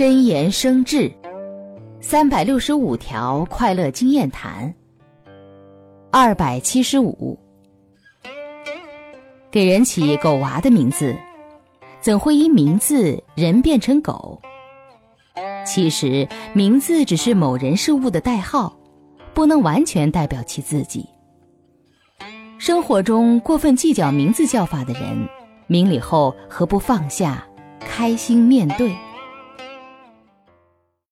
真言生智三百六十五条快乐经验谈二百七十五。给人起狗娃的名字怎会因名字人变成狗？其实名字只是某人事物的代号不能完全代表其自己。生活中过分计较名字叫法的人明理后何不放下开心面对？